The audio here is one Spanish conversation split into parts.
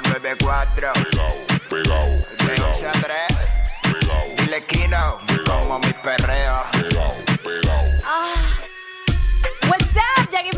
nueva 94. Pegao, pegao, De 11 a 3. pegao. Como mi perreo.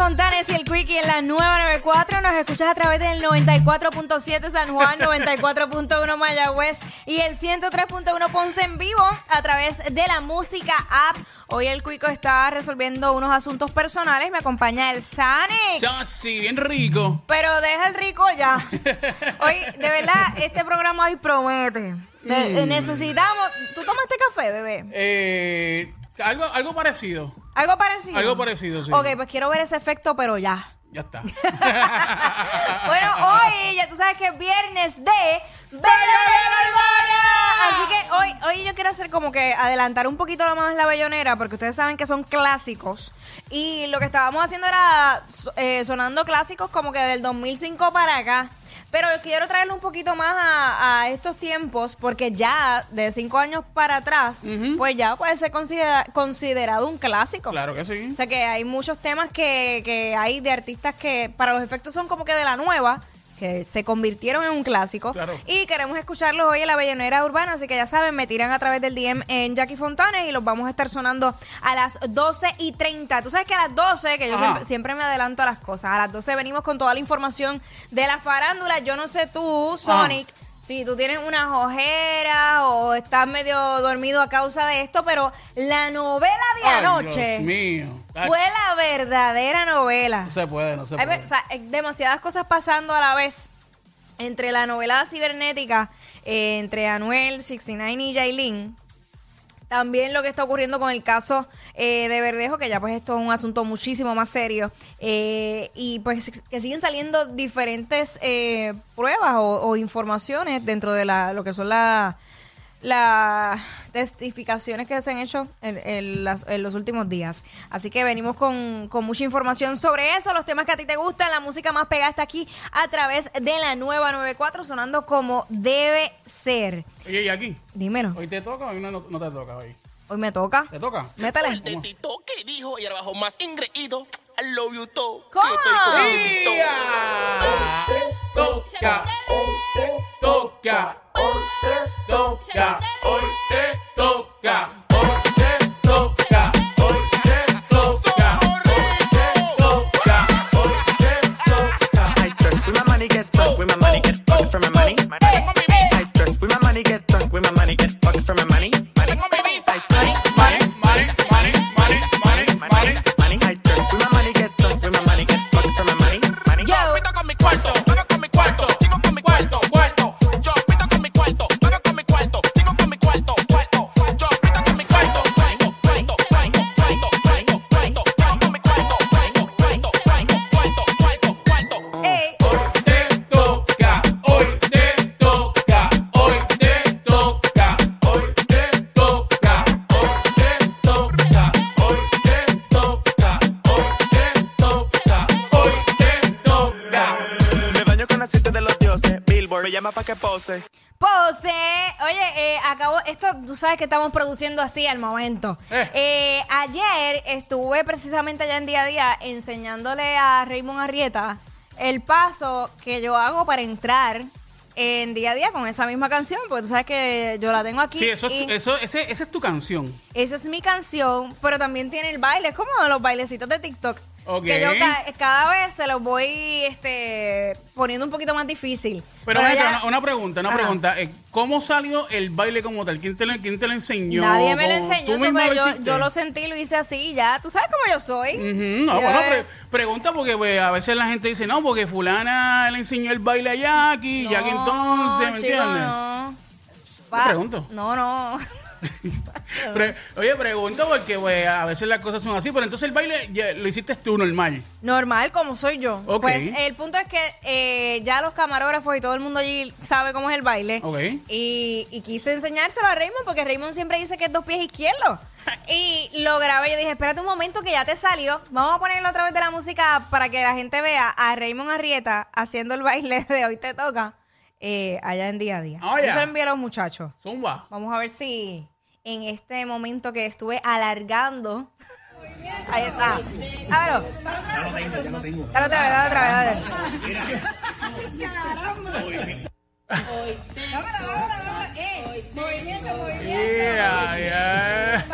Fontanes y el Quickie en la nueva 94. Nos escuchas a través del 94.7 San Juan, 94.1 Mayagüez y el 103.1 Ponce en vivo a través de la música app. Hoy el Quico está resolviendo unos asuntos personales. Me acompaña el Sanic. Sí, bien rico. Pero deja el rico ya. Hoy, de verdad, este programa hoy promete. De- Necesitamos. ¿Tú tomaste café, bebé? Eh, algo, algo parecido. ¿Algo parecido? Algo parecido, sí. Ok, pues quiero ver ese efecto, pero ya. Ya está. Bueno, hoy ya tú sabes que es viernes de Bellonera Urbana. Así que hoy, hoy yo quiero hacer como que adelantar un poquito más la Bellonera, porque ustedes saben que son clásicos. Y lo que estábamos haciendo era eh, sonando clásicos como que del 2005 para acá. Pero quiero traerlo un poquito más a, a estos tiempos, porque ya de cinco años para atrás, pues ya puede ser considera- considerado un clásico. claro que sí. O sea que hay muchos temas que, que hay de artistas que para los efectos son como que de la nueva, que se convirtieron en un clásico. Claro. Y queremos escucharlos hoy en la Bellonera Urbana, así que ya saben, me tiran a través del DM en Jackie Fontanes y los vamos a estar sonando a las 12 y 30. Tú sabes que a las 12, que yo siempre, siempre me adelanto a las cosas, a las 12 venimos con toda la información de la farándula. Yo no sé tú, Sonic. Si tú tienes unas ojeras o estás medio dormido a causa de esto, pero la novela de Ay, anoche Dios mío. Ay, fue la verdadera novela. No se puede, no se puede. o sea, hay demasiadas cosas pasando a la vez. Entre la novela cibernética, eh, entre Anuel, 69 y Yailin. También lo que está ocurriendo con el caso eh, de Verdejo, que ya pues esto es un asunto muchísimo más serio. eh, y pues que siguen saliendo diferentes eh, pruebas o, informaciones dentro de la, lo que son la- las testificaciones que se han hecho en, en las- en los últimos días. Así que venimos con, con mucha información sobre eso, los temas que a ti te gustan, la música más pegada está aquí a través de la nueva 94 sonando como debe ser. Oye, y aquí, Dímelo, ¿hoy te toca o hoy no, te toca hoy? hoy me toca. ¿Te toca? Métele. de Tito que dijo y abajo más ingreído. I love you todo. ¿Cómo? Que estoy contigo. ¡Ia! Toca, toca, toca, hoy te toca, hoy te llama pa' que pose. Pose. Oye, eh, acabo, esto tú sabes que estamos produciendo así al momento. Eh. Eh, ayer estuve precisamente allá en día a día enseñándole a Raymond Arrieta el paso que yo hago para entrar en día a día con esa misma canción, porque tú sabes que yo la tengo aquí. Sí, eso, es y tu- eso ese, esa es tu canción. esa es mi canción, pero también tiene el baile, es como los bailecitos de TikTok. Ok. Que yo ca- cada vez se los voy este, poniendo un poquito más difícil. Pero, ya- una, una pregunta, una Ajá. pregunta. eh, ¿Cómo salió el baile como tal? ¿Quién te, lo- quién te lo enseñó? Nadie me lo ¿Cómo- enseñó, ¿Tú eso misma fue- lo yo, yo lo sentí, lo hice así, ya. Tú sabes cómo yo soy. No, Ya. bueno, pre- pregunta porque pues, a veces la gente dice, no, porque fulana le enseñó el baile a Jackie, Jackie entonces, ¿me chico, entiendes? No. Pregunto. No, no. Pre- oye, pregunto porque pues, a veces las cosas son así, pero entonces el baile ya lo hiciste tú normal. Normal, como soy yo. Ok. Pues el punto es que eh, ya los camarógrafos y todo el mundo allí sabe cómo es el baile. Ok. Y, y quise enseñárselo a Raymond porque Raymond siempre dice que es dos pies izquierdos. y lo grabé. Yo dije, espérate un momento que ya te salió. Vamos a ponerlo otra vez de la música para que la gente vea a Raymond Arrieta haciendo el baile de Hoy Te Toca eh, allá en día a día. Oh. Yo se lo envié a los muchachos. Zumba. Vamos a ver si. En este momento que estuve alargando. Ahí está. Ábrelo. Dale otra vez, dale otra vez, dale. Yeah, yeah.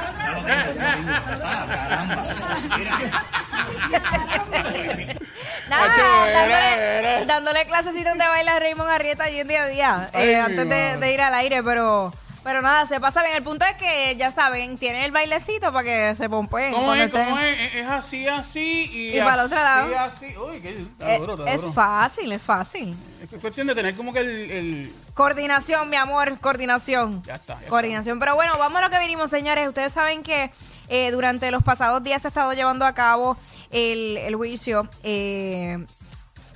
Nada, Macho, era, dándole, dándole clasecitas de baile a Raymond Arrieta allí en día a día, eh, Ay, antes de ir al aire, pero pero nada, se pasa bien. El punto es que, ya saben, tienen el bailecito para que se pompeen. ¿Cómo es? ¿Cómo es? Es- Es así, así y, Y para el otro lado. Así, así. Uy, qué está Eh, duro, está es duro. fácil, es fácil. Es es cuestión de tener como que el... el- Coordinación, mi amor, coordinación. Ya está, ya coordinación. Pero bueno, vamos a lo que vinimos, señores. Ustedes saben que eh, durante los pasados días se ha estado llevando a cabo el, el juicio eh,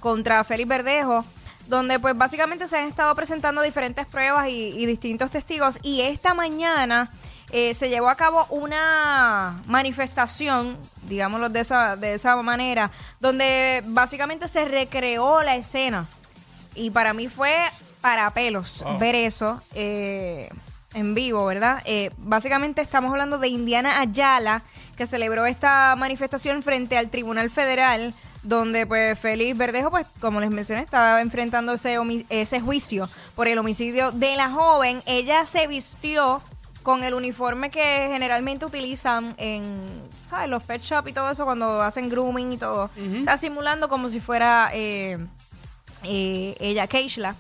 contra Félix Verdejo, donde pues básicamente se han estado presentando diferentes pruebas y, y distintos testigos. Y esta mañana eh, se llevó a cabo una manifestación, digámoslo de esa, de esa manera, donde básicamente se recreó la escena. Y para mí fue para pelos Wow. ver eso eh, en vivo, ¿verdad? Eh, básicamente estamos hablando de Indiana Ayala, que celebró esta manifestación frente al Tribunal Federal, donde pues Félix Verdejo, pues como les mencioné, estaba enfrentando ese, ese juicio por el homicidio de la joven. Ella se vistió con el uniforme que generalmente utilizan en, ¿sabes? Los pet shop y todo eso cuando hacen grooming y todo. O sea, simulando como si fuera eh, eh, ella, Keishla.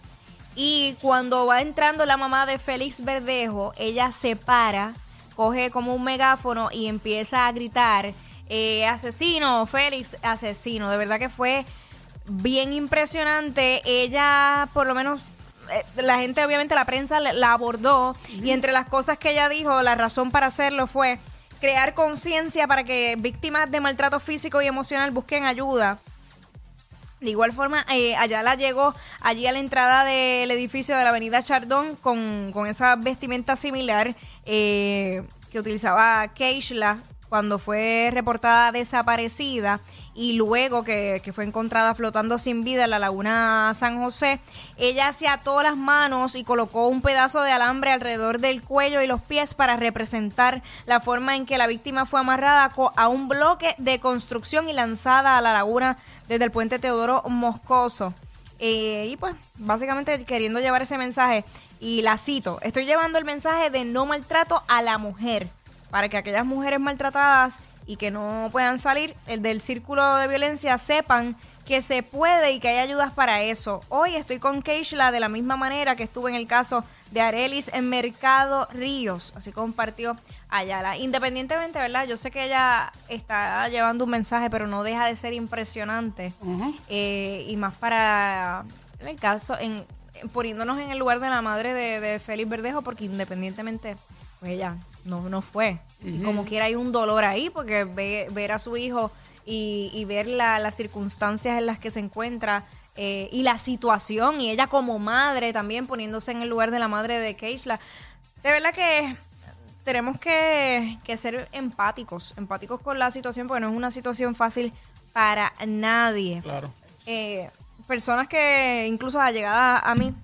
Y cuando va entrando la mamá de Félix Verdejo, ella se para, coge como un megáfono y empieza a gritar, eh, asesino, Félix, asesino. De verdad que fue bien impresionante. Ella, por lo menos, eh, la gente, obviamente, la prensa la- la abordó y entre las cosas que ella dijo, la razón para hacerlo fue crear conciencia para que víctimas de maltrato físico y emocional busquen ayuda. De igual forma, eh, Ayala llegó allí a la entrada del edificio de la avenida Chardón con, con esa vestimenta similar eh, que utilizaba Keishla cuando fue reportada desaparecida y luego que, fue encontrada flotando sin vida en la laguna San José, ella se ató las manos y colocó un pedazo de alambre alrededor del cuello y los pies para representar la forma en que la víctima fue amarrada a un bloque de construcción y lanzada a la laguna desde el puente Teodoro Moscoso. Eh, y pues, básicamente queriendo llevar ese mensaje, y la cito, estoy llevando el mensaje de no maltrato a la mujer, para que aquellas mujeres maltratadas y que no puedan salir el del círculo de violencia sepan que se puede y que hay ayudas para eso. Hoy estoy con Keishla de la misma manera que estuve en el caso de Arelis en Mercado Ríos, así compartió Ayala. Independientemente, ¿verdad? Yo sé que ella está llevando un mensaje, pero no deja de ser impresionante. Eh, y más para, en el caso, en poniéndonos en el lugar de la madre de, de Félix Verdejo, porque independientemente, pues ella no, no fue. Y como quiera hay un dolor ahí, porque ve- ver a su hijo y, y ver la- las circunstancias en las que se encuentra eh, y la situación, y ella como madre también poniéndose en el lugar de la madre de Keishla. De verdad que tenemos que, que ser empáticos, empáticos con la situación, porque no es una situación fácil para nadie. Claro. Eh, personas que incluso allegadas a mí,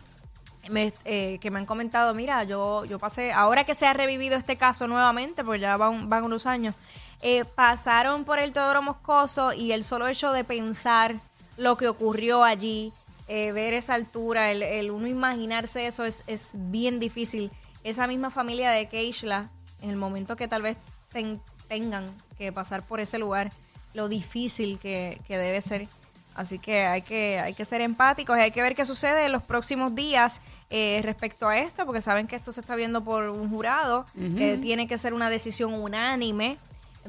eh, que me han comentado, mira, yo, yo pasé, ahora que se ha revivido este caso nuevamente, pues ya van, van unos años, eh, pasaron por el Teodoro Moscoso y el solo hecho de pensar lo que ocurrió allí, eh, ver esa altura, el, el uno imaginarse eso es, es bien difícil. Esa misma familia de Keishla, en el momento que tal vez ten- tengan que pasar por ese lugar, lo difícil que, que debe ser. Así que hay que hay que ser empáticos y hay que ver qué sucede en los próximos días eh, respecto a esto, porque saben que esto se está viendo por un jurado, que tiene que ser una decisión unánime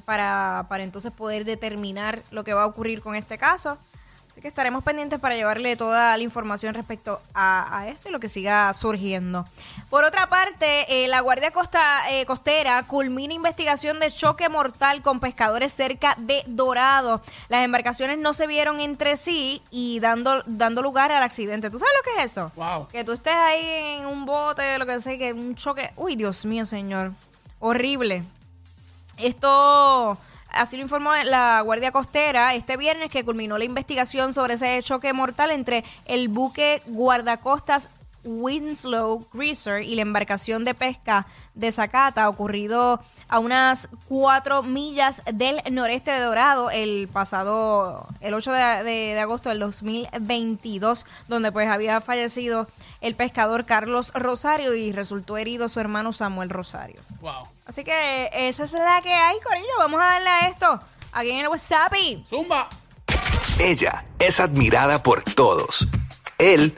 para, para entonces poder determinar lo que va a ocurrir con este caso. Así que estaremos pendientes para llevarle toda la información respecto a, a esto y lo que siga surgiendo. Por otra parte, eh, la Guardia Costa, eh, Costera culmina investigación de choque mortal con pescadores cerca de Dorado. Las embarcaciones no se vieron entre sí y dando, dando lugar al accidente. ¿Tú sabes lo que es eso? Wow. Que tú estés ahí en un bote, lo que sea, que un choque. Uy, Dios mío, señor. Horrible. Esto, así lo informó la Guardia Costera este viernes que culminó la investigación sobre ese choque mortal entre el buque guardacostas Winslow Greaser y la embarcación de pesca de Zacata, ocurrido a unas cuatro millas del noreste de Dorado el pasado, el 8 de, de- de agosto del 2022, donde pues había fallecido el pescador Carlos Rosario y resultó herido su hermano Samuel Rosario. Wow. Así que esa es la que hay, Corillo. Vamos a darle a esto aquí en el WhatsApp. y- Zumba. Ella es admirada por todos. Él,